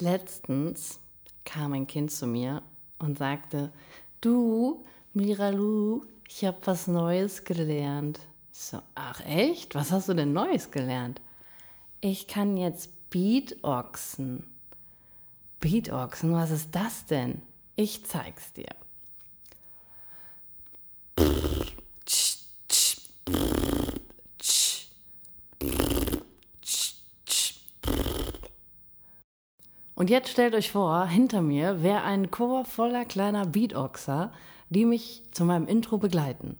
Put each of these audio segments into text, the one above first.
Letztens kam ein Kind zu mir und sagte, du, Miralu, ich habe was Neues gelernt. Ich so, ach echt? Was hast du denn Neues gelernt? Ich kann jetzt Beatboxen. Beatboxen, was ist das denn? Ich zeig's dir. Und jetzt stellt euch vor, hinter mir wäre ein Chor voller kleiner Beatoxer, die mich zu meinem Intro begleiten.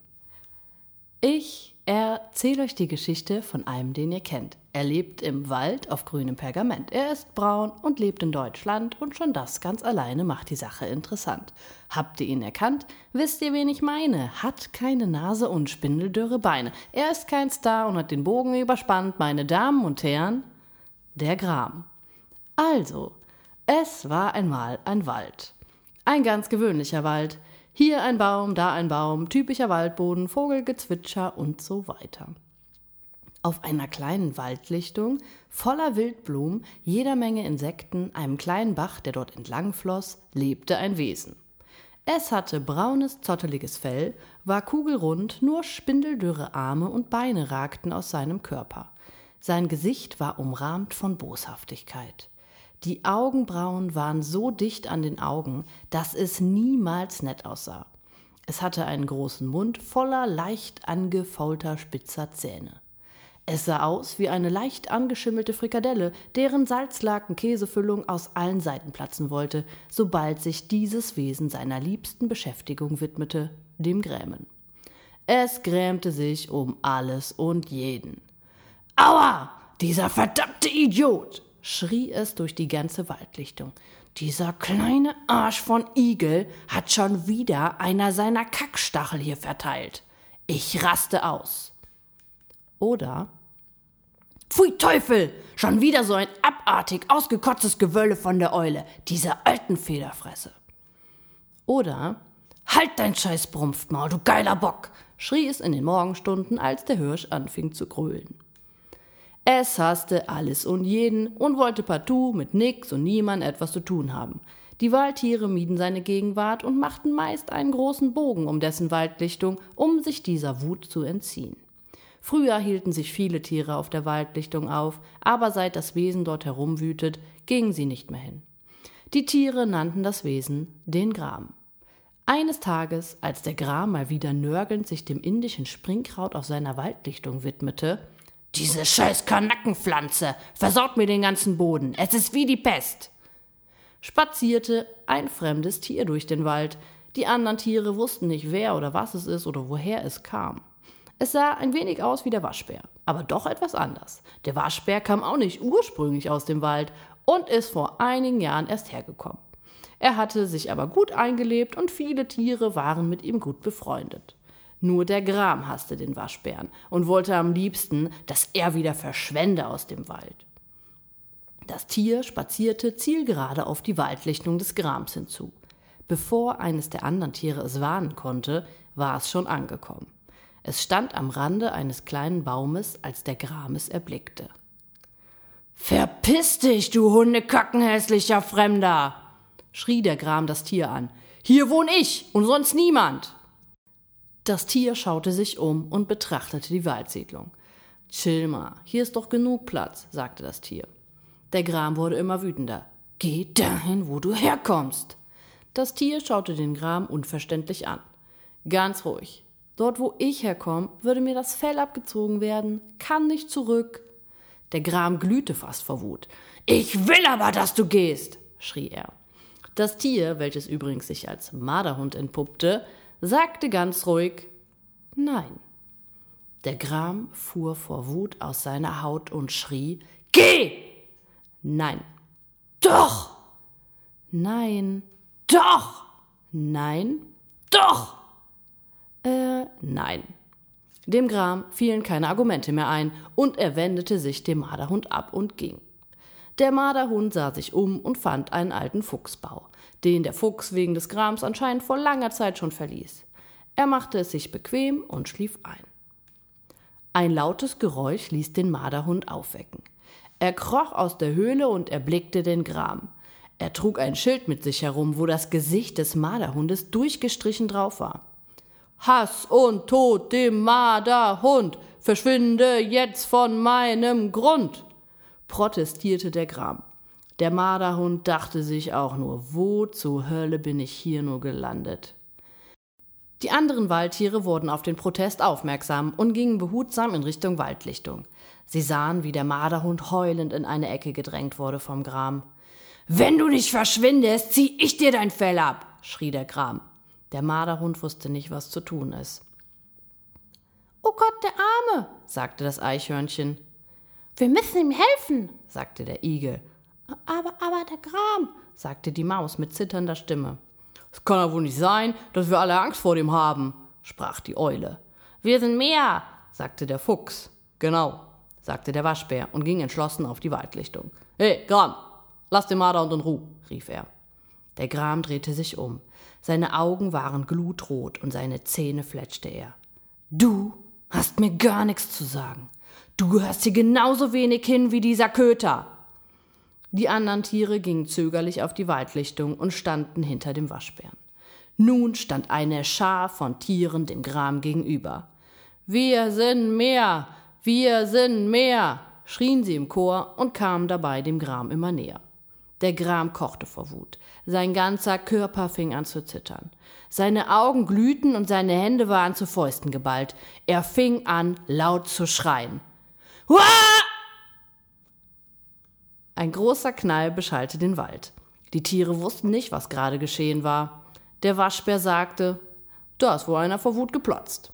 Ich erzähle euch die Geschichte von einem, den ihr kennt. Er lebt im Wald auf grünem Pergament. Er ist braun und lebt in Deutschland und schon das ganz alleine macht die Sache interessant. Habt ihr ihn erkannt? Wisst ihr, wen ich meine? Hat keine Nase und spindeldürre Beine. Er ist kein Star und hat den Bogen überspannt, meine Damen und Herren. Der Gram. Also, es war einmal ein Wald. Ein ganz gewöhnlicher Wald. Hier ein Baum, da ein Baum, typischer Waldboden, Vogelgezwitscher und so weiter. Auf einer kleinen Waldlichtung, voller Wildblumen, jeder Menge Insekten, einem kleinen Bach, der dort entlang floss, lebte ein Wesen. Es hatte braunes, zotteliges Fell, war kugelrund, nur spindeldürre Arme und Beine ragten aus seinem Körper. Sein Gesicht war umrahmt von Boshaftigkeit. Die Augenbrauen waren so dicht an den Augen, dass es niemals nett aussah. Es hatte einen großen Mund voller leicht angefaulter spitzer Zähne. Es sah aus wie eine leicht angeschimmelte Frikadelle, deren Salzlaken-Käsefüllung aus allen Seiten platzen wollte, sobald sich dieses Wesen seiner liebsten Beschäftigung widmete, dem Grämen. Es grämte sich um alles und jeden. Aua! Dieser verdammte Idiot! Schrie es durch die ganze Waldlichtung. Dieser kleine Arsch von Igel hat schon wieder einer seiner Kackstachel hier verteilt. Ich raste aus. Oder Pfui Teufel! Schon wieder so ein abartig ausgekotztes Gewölle von der Eule, dieser alten Federfresse. Oder Halt dein scheiß Brumpfmaul, du geiler Bock! schrie es in den Morgenstunden, als der Hirsch anfing zu grölen. Es hasste alles und jeden und wollte partout mit nix und niemand etwas zu tun haben. Die Waldtiere mieden seine Gegenwart und machten meist einen großen Bogen um dessen Waldlichtung, um sich dieser Wut zu entziehen. Früher hielten sich viele Tiere auf der Waldlichtung auf, aber seit das Wesen dort herumwütet, gingen sie nicht mehr hin. Die Tiere nannten das Wesen den Gram. Eines Tages, als der Gram mal wieder nörgelnd sich dem indischen Springkraut auf seiner Waldlichtung widmete, diese scheiß Kanackenpflanze versaut mir den ganzen Boden. Es ist wie die Pest. Spazierte ein fremdes Tier durch den Wald. Die anderen Tiere wussten nicht, wer oder was es ist oder woher es kam. Es sah ein wenig aus wie der Waschbär, aber doch etwas anders. Der Waschbär kam auch nicht ursprünglich aus dem Wald und ist vor einigen Jahren erst hergekommen. Er hatte sich aber gut eingelebt und viele Tiere waren mit ihm gut befreundet. Nur der Gram hasste den Waschbären und wollte am liebsten, dass er wieder verschwende aus dem Wald. Das Tier spazierte zielgerade auf die Waldlichtung des Grams hinzu. Bevor eines der anderen Tiere es warnen konnte, war es schon angekommen. Es stand am Rande eines kleinen Baumes, als der Gram es erblickte. Verpiss dich, du hundekackenhässlicher Fremder! schrie der Gram das Tier an. Hier wohn ich und sonst niemand! Das Tier schaute sich um und betrachtete die Waldsiedlung. Chill mal, hier ist doch genug Platz, sagte das Tier. Der Gram wurde immer wütender. Geh dahin, wo du herkommst. Das Tier schaute den Gram unverständlich an. Ganz ruhig. Dort, wo ich herkomme, würde mir das Fell abgezogen werden, kann nicht zurück. Der Gram glühte fast vor Wut. Ich will aber, dass du gehst, schrie er. Das Tier, welches übrigens sich als Marderhund entpuppte, sagte ganz ruhig Nein. Der Gram fuhr vor Wut aus seiner Haut und schrie Geh. Nein. Doch. Nein. Doch. Nein. Doch. Äh, nein. Dem Gram fielen keine Argumente mehr ein, und er wendete sich dem Marderhund ab und ging. Der Marderhund sah sich um und fand einen alten Fuchsbau den der Fuchs wegen des Grams anscheinend vor langer Zeit schon verließ. Er machte es sich bequem und schlief ein. Ein lautes Geräusch ließ den Marderhund aufwecken. Er kroch aus der Höhle und erblickte den Gram. Er trug ein Schild mit sich herum, wo das Gesicht des Marderhundes durchgestrichen drauf war. Hass und Tod dem Marderhund, verschwinde jetzt von meinem Grund, protestierte der Gram. Der Marderhund dachte sich auch nur, wo zur Hölle bin ich hier nur gelandet? Die anderen Waldtiere wurden auf den Protest aufmerksam und gingen behutsam in Richtung Waldlichtung. Sie sahen, wie der Marderhund heulend in eine Ecke gedrängt wurde vom Gram. Wenn du nicht verschwindest, zieh ich dir dein Fell ab, schrie der Gram. Der Marderhund wusste nicht, was zu tun ist. Oh Gott, der Arme, sagte das Eichhörnchen. Wir müssen ihm helfen, sagte der Igel. Aber, aber der Gram, sagte die Maus mit zitternder Stimme. Es kann ja wohl nicht sein, dass wir alle Angst vor dem haben, sprach die Eule. Wir sind mehr, sagte der Fuchs. Genau, sagte der Waschbär und ging entschlossen auf die Waldlichtung. Hey, Gram, lass den Marder in Ruhe, rief er. Der Gram drehte sich um. Seine Augen waren glutrot und seine Zähne fletschte er. Du hast mir gar nichts zu sagen. Du gehörst hier genauso wenig hin wie dieser Köter. Die anderen Tiere gingen zögerlich auf die Waldlichtung und standen hinter dem Waschbären. Nun stand eine Schar von Tieren dem Gram gegenüber. Wir sind mehr, wir sind mehr, schrien sie im Chor und kamen dabei dem Gram immer näher. Der Gram kochte vor Wut. Sein ganzer Körper fing an zu zittern. Seine Augen glühten und seine Hände waren zu Fäusten geballt. Er fing an, laut zu schreien. Huah! Ein großer Knall beschallte den Wald. Die Tiere wussten nicht, was gerade geschehen war. Der Waschbär sagte, da ist wohl einer vor Wut geplatzt.